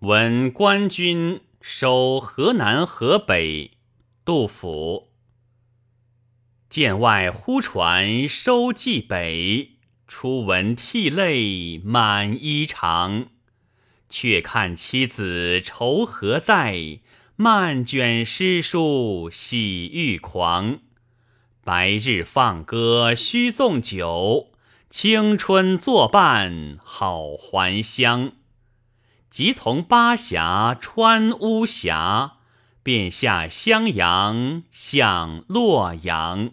闻官军收河南、河北。杜甫。剑外忽传收蓟北，初闻涕泪满衣裳。却看妻子愁何在，漫卷诗书喜欲狂。白日放歌须纵酒，青春作伴好还乡。即从巴峡穿巫峡，便下襄阳向洛阳。